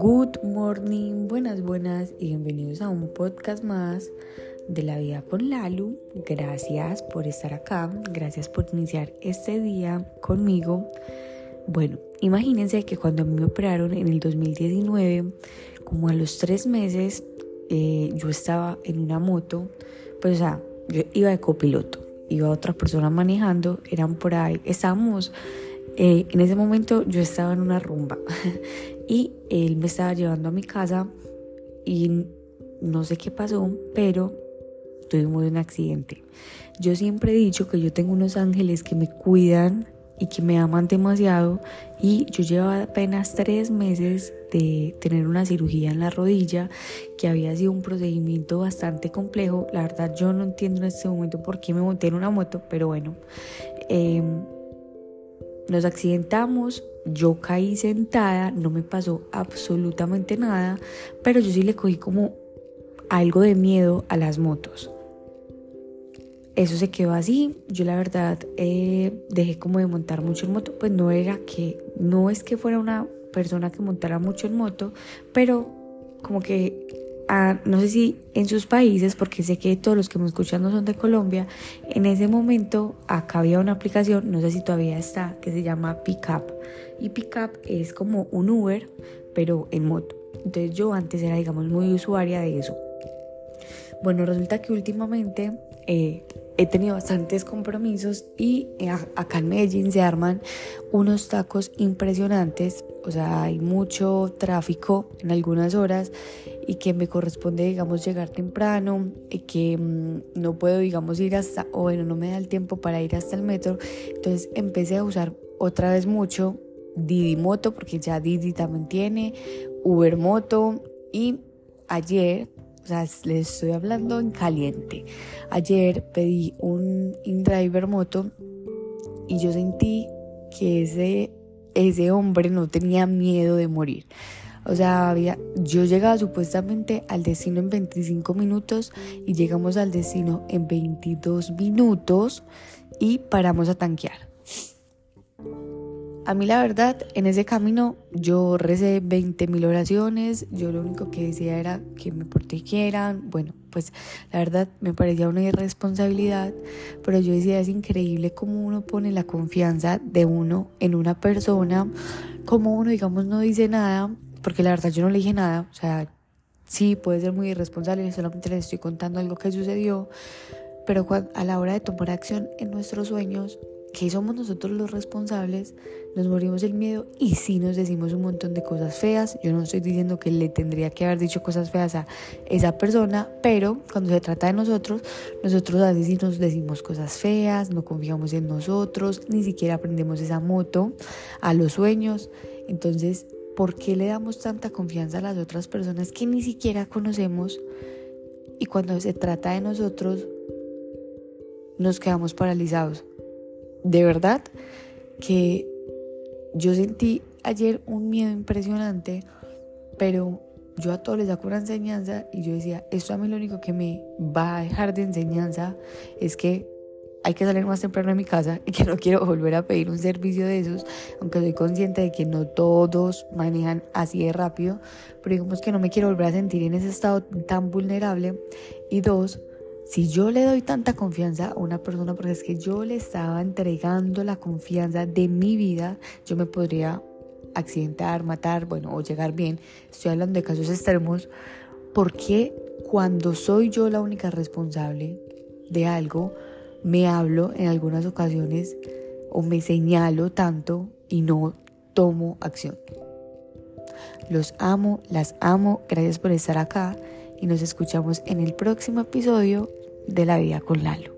Good morning, buenas, buenas y bienvenidos a un podcast más de la vida con Lalu. Gracias por estar acá, gracias por iniciar este día conmigo. Bueno, imagínense que cuando me operaron en el 2019, como a los tres meses, eh, yo estaba en una moto, pues o sea, yo iba de copiloto, iba otra persona manejando, eran por ahí, estábamos eh, en ese momento yo estaba en una rumba y él me estaba llevando a mi casa y no sé qué pasó, pero tuvimos un accidente. Yo siempre he dicho que yo tengo unos ángeles que me cuidan y que me aman demasiado y yo llevaba apenas tres meses de tener una cirugía en la rodilla que había sido un procedimiento bastante complejo la verdad yo no entiendo en este momento por qué me monté en una moto pero bueno eh, nos accidentamos, yo caí sentada, no me pasó absolutamente nada, pero yo sí le cogí como algo de miedo a las motos. Eso se quedó así, yo la verdad eh, dejé como de montar mucho en moto, pues no era que, no es que fuera una persona que montara mucho en moto, pero como que no sé si en sus países, porque sé que todos los que me escuchan no son de Colombia, en ese momento acá había una aplicación, no sé si todavía está, que se llama Pickup. Y Pickup es como un Uber, pero en moto. Entonces yo antes era, digamos, muy usuaria de eso. Bueno, resulta que últimamente eh, he tenido bastantes compromisos y eh, acá en Medellín se arman unos tacos impresionantes, o sea, hay mucho tráfico en algunas horas y que me corresponde, digamos, llegar temprano y que mm, no puedo, digamos, ir hasta, o bueno, no me da el tiempo para ir hasta el metro, entonces empecé a usar otra vez mucho Didi Moto, porque ya Didi también tiene, Uber Moto. Y ayer o sea, les estoy hablando en caliente. Ayer pedí un InDriver moto y yo sentí que ese, ese hombre no tenía miedo de morir. O sea, había, yo llegaba supuestamente al destino en 25 minutos y llegamos al destino en 22 minutos y paramos a tanquear. A mí la verdad, en ese camino yo recé 20 mil oraciones, yo lo único que decía era que me protegieran, bueno, pues la verdad me parecía una irresponsabilidad, pero yo decía es increíble cómo uno pone la confianza de uno en una persona, como uno digamos no dice nada, porque la verdad yo no le dije nada, o sea, sí puede ser muy irresponsable, solamente les estoy contando algo que sucedió, pero a la hora de tomar acción en nuestros sueños, que somos nosotros los responsables, nos morimos el miedo y sí nos decimos un montón de cosas feas. Yo no estoy diciendo que le tendría que haber dicho cosas feas a esa persona, pero cuando se trata de nosotros, nosotros a veces nos decimos cosas feas, no confiamos en nosotros, ni siquiera aprendemos esa moto a los sueños. Entonces, ¿por qué le damos tanta confianza a las otras personas que ni siquiera conocemos? Y cuando se trata de nosotros, nos quedamos paralizados de verdad que yo sentí ayer un miedo impresionante, pero yo a todos les saco una enseñanza y yo decía, esto a mí lo único que me va a dejar de enseñanza es que hay que salir más temprano de mi casa y que no quiero volver a pedir un servicio de esos, aunque soy consciente de que no todos manejan así de rápido, pero digamos que no me quiero volver a sentir en ese estado tan vulnerable. Y dos, si yo le doy tanta confianza a una persona, porque es que yo le estaba entregando la confianza de mi vida, yo me podría accidentar, matar, bueno, o llegar bien. Estoy hablando de casos extremos. porque cuando soy yo la única responsable de algo, me hablo en algunas ocasiones o me señalo tanto y no tomo acción? Los amo, las amo, gracias por estar acá y nos escuchamos en el próximo episodio de la vida con Lalo.